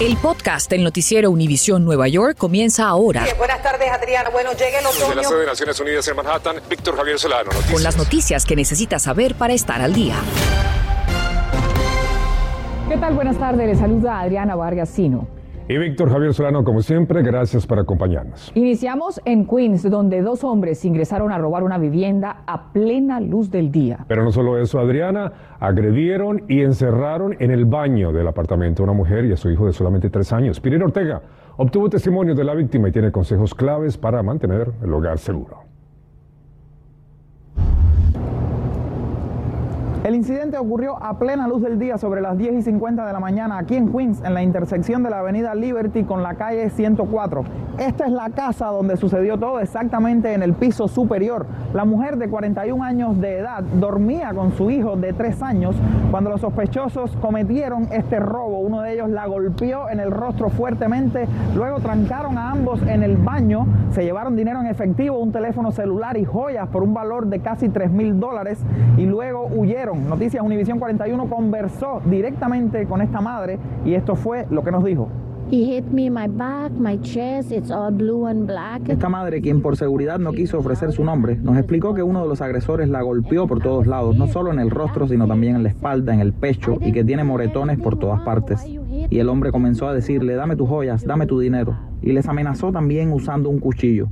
El podcast del noticiero Univisión Nueva York comienza ahora. buenas tardes, Adriana. Bueno, llega el otoño. De la sede de Naciones Unidas en Manhattan, Víctor Javier Solano. Noticias. Con las noticias que necesitas saber para estar al día. ¿Qué tal? Buenas tardes. Les saluda Adriana Vargas Sino. Y Víctor Javier Solano, como siempre, gracias por acompañarnos. Iniciamos en Queens, donde dos hombres ingresaron a robar una vivienda a plena luz del día. Pero no solo eso, Adriana, agredieron y encerraron en el baño del apartamento a una mujer y a su hijo de solamente tres años. Pirino Ortega obtuvo testimonio de la víctima y tiene consejos claves para mantener el hogar seguro. El incidente ocurrió a plena luz del día sobre las 10 y 50 de la mañana aquí en Queens, en la intersección de la avenida Liberty con la calle 104. Esta es la casa donde sucedió todo, exactamente en el piso superior. La mujer de 41 años de edad dormía con su hijo de 3 años cuando los sospechosos cometieron este robo. Uno de ellos la golpeó en el rostro fuertemente, luego trancaron a ambos en el baño, se llevaron dinero en efectivo, un teléfono celular y joyas por un valor de casi 3 mil dólares y luego huyeron. Noticias Univisión 41 conversó directamente con esta madre y esto fue lo que nos dijo. Esta madre, quien por seguridad no quiso ofrecer su nombre, nos explicó que uno de los agresores la golpeó por todos lados, no solo en el rostro, sino también en la espalda, en el pecho y que tiene moretones por todas partes. Y el hombre comenzó a decirle, dame tus joyas, dame tu dinero. Y les amenazó también usando un cuchillo.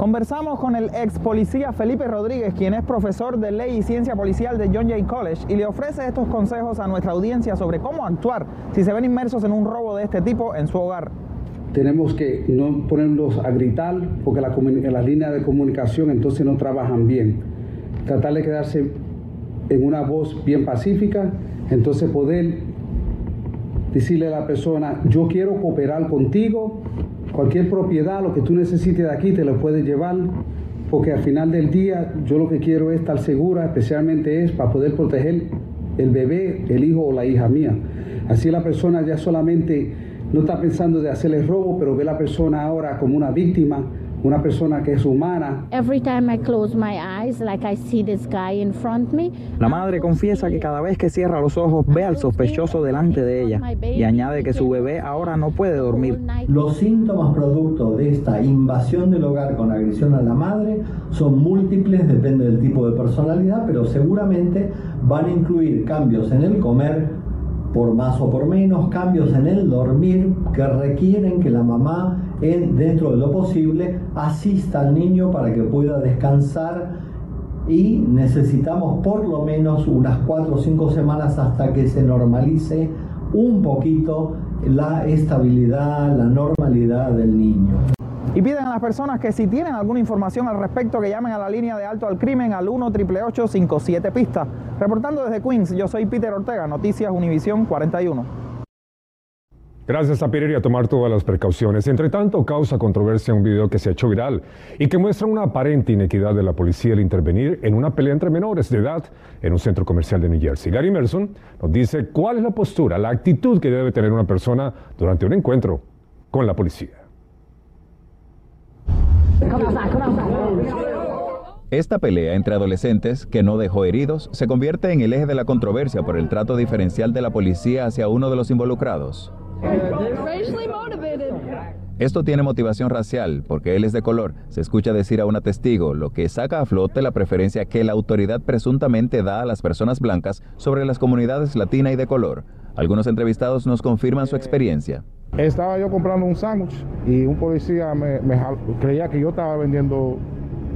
Conversamos con el ex policía Felipe Rodríguez, quien es profesor de ley y ciencia policial de John Jay College, y le ofrece estos consejos a nuestra audiencia sobre cómo actuar si se ven inmersos en un robo de este tipo en su hogar. Tenemos que no ponerlos a gritar porque las líneas de comunicación entonces no trabajan bien. Tratar de quedarse en una voz bien pacífica, entonces poder decirle a la persona, yo quiero cooperar contigo, Cualquier propiedad, lo que tú necesites de aquí, te lo puedes llevar, porque al final del día yo lo que quiero es estar segura, especialmente es para poder proteger el bebé, el hijo o la hija mía. Así la persona ya solamente no está pensando de hacerle robo, pero ve a la persona ahora como una víctima una persona que es humana. La madre confiesa que cada vez que cierra los ojos ve al sospechoso delante de ella y añade que su bebé ahora no puede dormir. Los síntomas producto de esta invasión del hogar con agresión a la madre son múltiples, depende del tipo de personalidad, pero seguramente van a incluir cambios en el comer, por más o por menos, cambios en el dormir que requieren que la mamá, en, dentro de lo posible, asista al niño para que pueda descansar y necesitamos por lo menos unas 4 o 5 semanas hasta que se normalice un poquito la estabilidad, la normalidad del niño. Y piden a las personas que si tienen alguna información al respecto que llamen a la línea de alto al crimen al 1 888 57 pistas. Reportando desde Queens, yo soy Peter Ortega, Noticias Univisión 41. Gracias a Peter y a tomar todas las precauciones. Entre tanto, causa controversia un video que se ha hecho viral y que muestra una aparente inequidad de la policía al intervenir en una pelea entre menores de edad en un centro comercial de New Jersey. Gary Merson nos dice cuál es la postura, la actitud que debe tener una persona durante un encuentro con la policía. Esta pelea entre adolescentes, que no dejó heridos, se convierte en el eje de la controversia por el trato diferencial de la policía hacia uno de los involucrados. Esto tiene motivación racial, porque él es de color. Se escucha decir a una testigo, lo que saca a flote la preferencia que la autoridad presuntamente da a las personas blancas sobre las comunidades latina y de color. Algunos entrevistados nos confirman su experiencia. Estaba yo comprando un sándwich y un policía me, creía que yo estaba vendiendo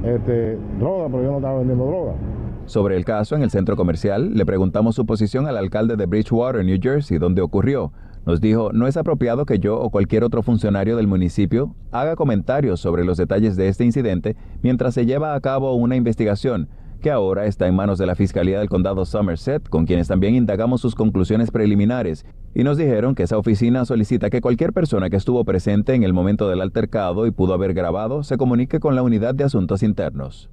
este, droga, pero yo no estaba vendiendo droga. Sobre el caso en el centro comercial, le preguntamos su posición al alcalde de Bridgewater, New Jersey, donde ocurrió. Nos dijo, no es apropiado que yo o cualquier otro funcionario del municipio haga comentarios sobre los detalles de este incidente mientras se lleva a cabo una investigación que ahora está en manos de la Fiscalía del Condado Somerset, con quienes también indagamos sus conclusiones preliminares, y nos dijeron que esa oficina solicita que cualquier persona que estuvo presente en el momento del altercado y pudo haber grabado se comunique con la unidad de asuntos internos.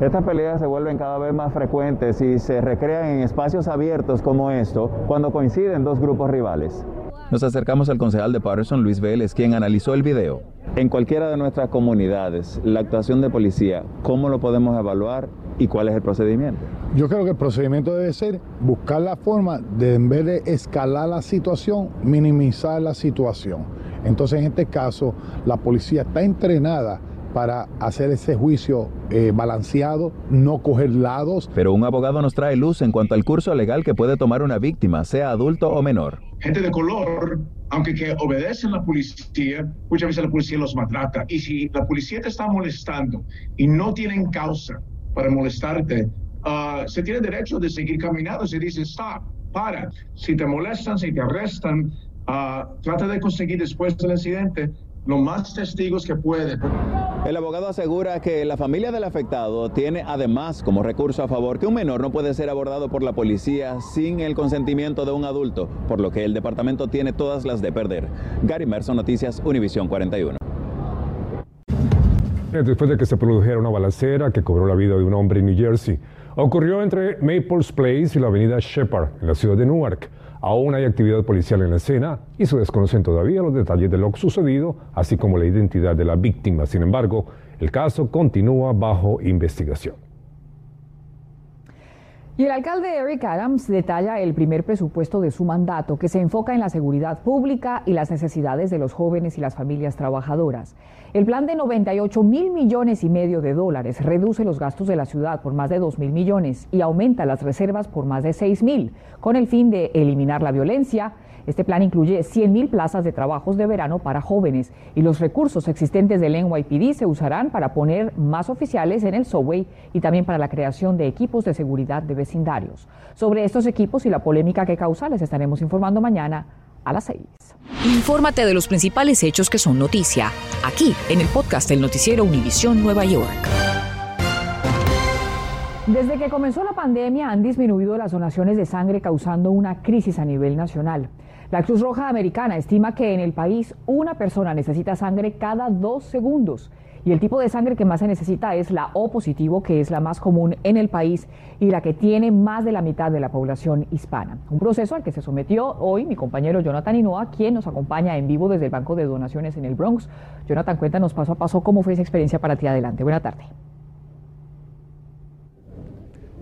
Estas peleas se vuelven cada vez más frecuentes y se recrean en espacios abiertos como esto cuando coinciden dos grupos rivales. Nos acercamos al concejal de Patterson, Luis Vélez, quien analizó el video. En cualquiera de nuestras comunidades, la actuación de policía, ¿cómo lo podemos evaluar ¿Y cuál es el procedimiento? Yo creo que el procedimiento debe ser buscar la forma de, en vez de escalar la situación, minimizar la situación. Entonces, en este caso, la policía está entrenada para hacer ese juicio eh, balanceado, no coger lados. Pero un abogado nos trae luz en cuanto al curso legal que puede tomar una víctima, sea adulto o menor. Gente de color, aunque que obedecen a la policía, muchas veces la policía los maltrata. Y si la policía te está molestando y no tienen causa para molestarte, uh, se tiene derecho de seguir caminando. Se dice, stop, para. Si te molestan, si te arrestan, uh, trata de conseguir después del incidente los más testigos que puede. El abogado asegura que la familia del afectado tiene además como recurso a favor que un menor no puede ser abordado por la policía sin el consentimiento de un adulto, por lo que el departamento tiene todas las de perder. Gary Merson, Noticias, Univisión 41. Después de que se produjera una balacera que cobró la vida de un hombre en New Jersey, ocurrió entre Maples Place y la avenida Shepard, en la ciudad de Newark. Aún hay actividad policial en la escena y se desconocen todavía los detalles de lo sucedido, así como la identidad de la víctima. Sin embargo, el caso continúa bajo investigación. Y el alcalde Eric Adams detalla el primer presupuesto de su mandato, que se enfoca en la seguridad pública y las necesidades de los jóvenes y las familias trabajadoras. El plan de 98 mil millones y medio de dólares reduce los gastos de la ciudad por más de 2 mil millones y aumenta las reservas por más de 6 mil, con el fin de eliminar la violencia. Este plan incluye 100 mil plazas de trabajos de verano para jóvenes y los recursos existentes del NYPD se usarán para poner más oficiales en el subway y también para la creación de equipos de seguridad de vecindarios. Sobre estos equipos y la polémica que causa les estaremos informando mañana a las 6. Infórmate de los principales hechos que son noticia, aquí en el podcast del noticiero Univisión Nueva York. Desde que comenzó la pandemia han disminuido las donaciones de sangre causando una crisis a nivel nacional. La Cruz Roja Americana estima que en el país una persona necesita sangre cada dos segundos y el tipo de sangre que más se necesita es la O positivo, que es la más común en el país y la que tiene más de la mitad de la población hispana. Un proceso al que se sometió hoy mi compañero Jonathan Inoa, quien nos acompaña en vivo desde el Banco de Donaciones en el Bronx. Jonathan, cuéntanos paso a paso cómo fue esa experiencia para ti. Adelante. Buena tarde.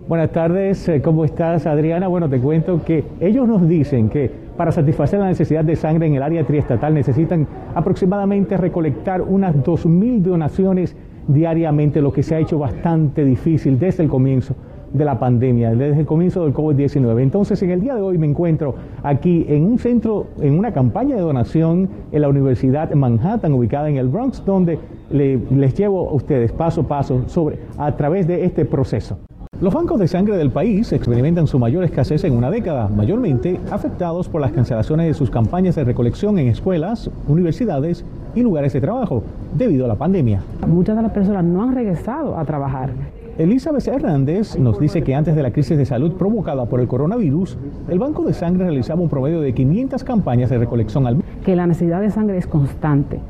Buenas tardes, eh, ¿cómo estás Adriana? Bueno, te cuento que ellos nos dicen que para satisfacer la necesidad de sangre en el área triestatal necesitan aproximadamente recolectar unas 2.000 donaciones diariamente, lo que se ha hecho bastante difícil desde el comienzo de la pandemia, desde el comienzo del COVID-19. Entonces, en el día de hoy me encuentro aquí en un centro, en una campaña de donación en la Universidad Manhattan, ubicada en el Bronx, donde les llevo a ustedes paso a paso sobre, a través de este proceso. Los bancos de sangre del país experimentan su mayor escasez en una década, mayormente afectados por las cancelaciones de sus campañas de recolección en escuelas, universidades y lugares de trabajo debido a la pandemia. Muchas de las personas no han regresado a trabajar. Elizabeth Hernández nos dice que antes de la crisis de salud provocada por el coronavirus, el Banco de Sangre realizaba un promedio de 500 campañas de recolección al mes. Que la necesidad de sangre es constante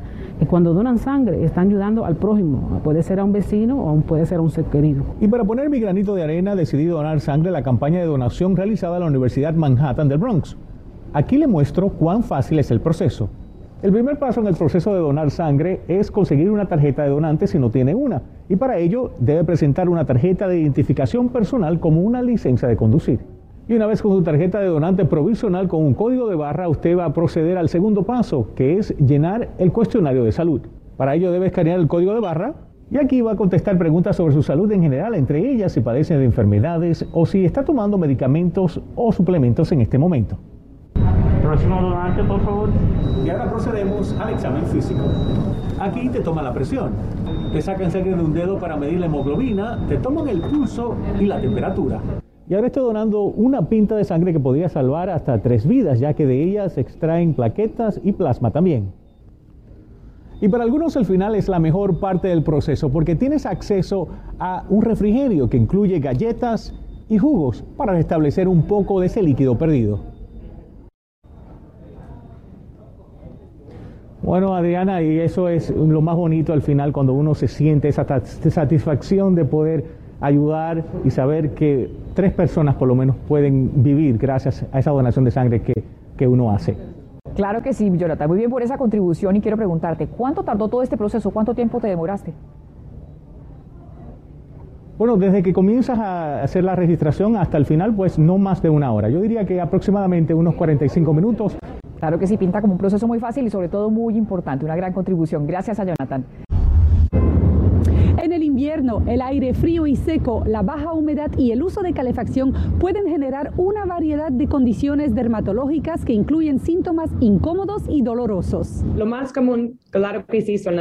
cuando donan sangre están ayudando al prójimo, puede ser a un vecino o puede ser a un ser querido. Y para poner mi granito de arena decidí donar sangre a la campaña de donación realizada en la Universidad Manhattan del Bronx. Aquí le muestro cuán fácil es el proceso. El primer paso en el proceso de donar sangre es conseguir una tarjeta de donante si no tiene una, y para ello debe presentar una tarjeta de identificación personal como una licencia de conducir. Y una vez con su tarjeta de donante provisional con un código de barra, usted va a proceder al segundo paso, que es llenar el cuestionario de salud. Para ello debe escanear el código de barra y aquí va a contestar preguntas sobre su salud en general, entre ellas si padece de enfermedades o si está tomando medicamentos o suplementos en este momento. Próximo donante, por favor. Y ahora procedemos al examen físico. Aquí te toman la presión, te sacan sangre de un dedo para medir la hemoglobina, te toman el pulso y la temperatura. Y ahora estoy donando una pinta de sangre que podría salvar hasta tres vidas, ya que de ellas se extraen plaquetas y plasma también. Y para algunos el final es la mejor parte del proceso porque tienes acceso a un refrigerio que incluye galletas y jugos para restablecer un poco de ese líquido perdido. Bueno, Adriana, y eso es lo más bonito al final cuando uno se siente esa satisfacción de poder ayudar y saber que tres personas por lo menos pueden vivir gracias a esa donación de sangre que, que uno hace. Claro que sí, Jonathan. Muy bien por esa contribución y quiero preguntarte, ¿cuánto tardó todo este proceso? ¿Cuánto tiempo te demoraste? Bueno, desde que comienzas a hacer la registración hasta el final, pues no más de una hora. Yo diría que aproximadamente unos 45 minutos. Claro que sí, pinta como un proceso muy fácil y sobre todo muy importante, una gran contribución. Gracias a Jonathan. Invierno, el aire frío y seco, la baja humedad y el uso de calefacción pueden generar una variedad de condiciones dermatológicas que incluyen síntomas incómodos y dolorosos. Lo más común, claro que sí, son,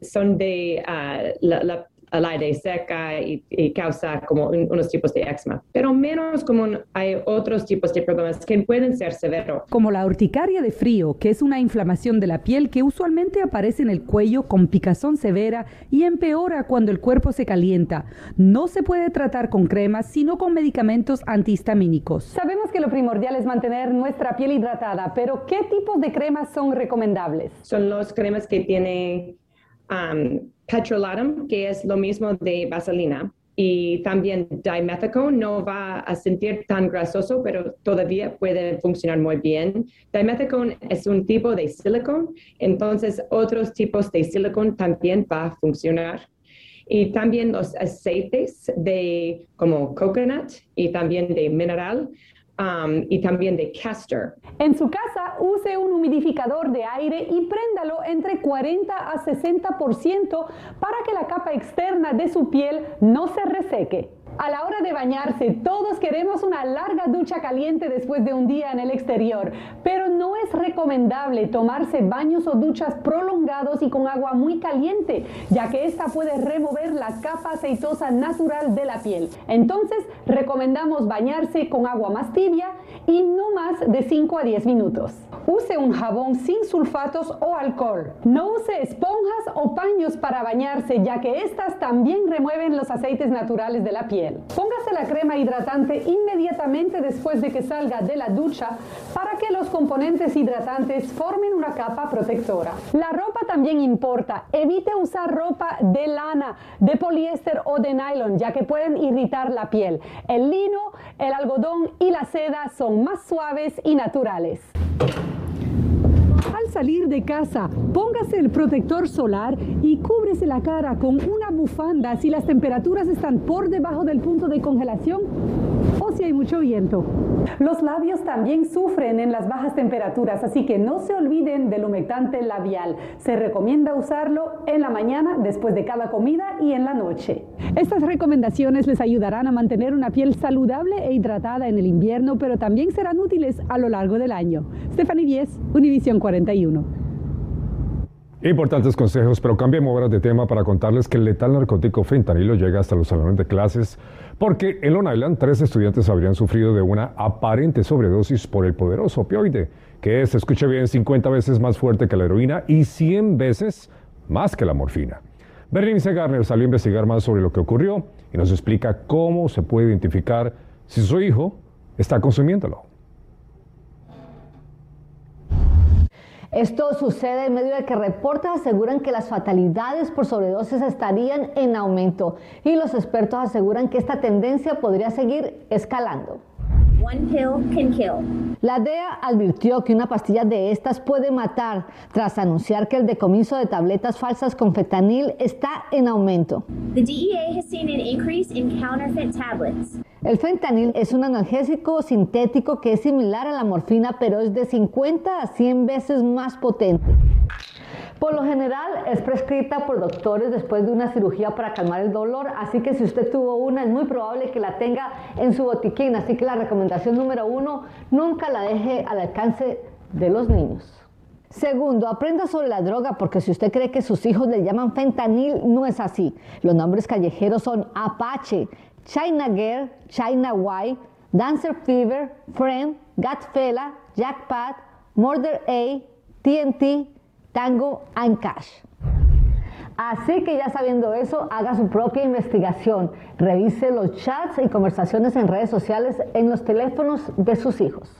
son de ah, la, la al aire seca y, causa como unos tipos de eczema. Pero menos común hay otros tipos de problemas que pueden ser severos. Como la urticaria de frío, que es una inflamación de la piel que usualmente aparece en el cuello con picazón severa y empeora cuando el cuerpo se calienta. No se puede tratar con cremas, sino con medicamentos antihistamínicos. Sabemos que lo primordial es mantener nuestra piel hidratada, pero ¿qué tipos de cremas son recomendables? Son los cremas que tienen um, petrolatum, que es lo mismo de vaselina. Y también dimethicone no va a sentir tan grasoso, pero todavía puede funcionar muy bien. Dimethicone es un tipo de silicone, entonces otros tipos de silicone también va a funcionar. Y también los aceites de como coconut y también de mineral Um, y también de castor. En su casa use un humidificador de aire y préndalo entre 40 a 60% para que la capa externa de su piel no se reseque. A la hora de bañarse, todos queremos una larga ducha caliente después de un día en el exterior, pero no es recomendable tomarse baños o duchas prolongados y con agua muy caliente, ya que esta puede remover la capa aceitosa natural de la piel. Entonces, recomendamos bañarse con agua más tibia y no más de 5 a 10 minutos. Use un jabón sin sulfatos o alcohol. No use esponjas o paños para bañarse, ya que estas también remueven los aceites naturales de la piel. Póngase la crema hidratante inmediatamente después de que salga de la ducha para que los componentes hidratantes formen una capa protectora. La ropa también importa. Evite usar ropa de lana, de poliéster o de nylon, ya que pueden irritar la piel. El lino, el algodón y la seda son más suaves y naturales. Al salir de casa, póngase el protector solar y cúbrese la cara con una bufanda si las temperaturas están por debajo del punto de congelación o si hay mucho viento. Los labios también sufren en las bajas temperaturas, así que no se olviden del humectante labial. Se recomienda usarlo en la mañana, después de cada comida y en la noche. Estas recomendaciones les ayudarán a mantener una piel saludable e hidratada en el invierno, pero también serán útiles a lo largo del año. Stephanie Vies, Univision 41. Importantes consejos, pero cambiemos ahora de tema para contarles que el letal narcótico fentanilo llega hasta los salones de clases porque en Long Island tres estudiantes habrían sufrido de una aparente sobredosis por el poderoso opioide, que es, escuche bien, 50 veces más fuerte que la heroína y 100 veces más que la morfina. Bernice Garner salió a investigar más sobre lo que ocurrió y nos explica cómo se puede identificar si su hijo está consumiéndolo. Esto sucede en medio de que reportes aseguran que las fatalidades por sobredosis estarían en aumento y los expertos aseguran que esta tendencia podría seguir escalando. La DEA advirtió que una pastilla de estas puede matar tras anunciar que el decomiso de tabletas falsas con fentanil está en aumento. El fentanil es un analgésico sintético que es similar a la morfina, pero es de 50 a 100 veces más potente. Por lo general es prescrita por doctores después de una cirugía para calmar el dolor, así que si usted tuvo una es muy probable que la tenga en su botiquín, así que la recomendación número uno, nunca la deje al alcance de los niños. Segundo, aprenda sobre la droga porque si usted cree que sus hijos le llaman fentanil, no es así. Los nombres callejeros son Apache, China Girl, China White, Dancer Fever, Friend, Gatfella, Jackpot, Murder A, TNT, Tango and Cash. Así que ya sabiendo eso, haga su propia investigación. Revise los chats y conversaciones en redes sociales en los teléfonos de sus hijos.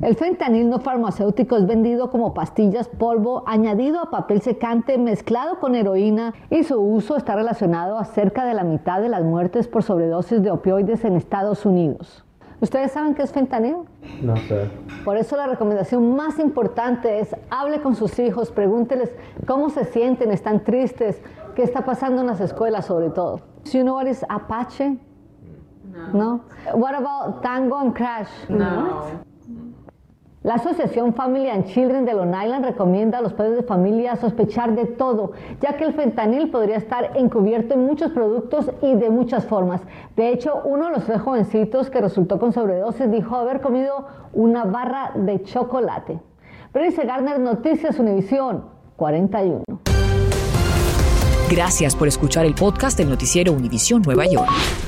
El fentanil no farmacéutico es vendido como pastillas polvo añadido a papel secante mezclado con heroína y su uso está relacionado a cerca de la mitad de las muertes por sobredosis de opioides en Estados Unidos. ¿Ustedes saben qué es fentanil? No sé. Por eso la recomendación más importante es hable con sus hijos, pregúnteles cómo se sienten, están tristes, qué está pasando en las escuelas sobre todo. Do you know what is Apache? No. What about Tango and Crash? No. La Asociación Family and Children de Long Island recomienda a los padres de familia sospechar de todo, ya que el fentanil podría estar encubierto en muchos productos y de muchas formas. De hecho, uno de los tres jovencitos que resultó con sobredosis dijo haber comido una barra de chocolate. Berenice Garner, Noticias Univisión 41. Gracias por escuchar el podcast del noticiero Univisión Nueva York.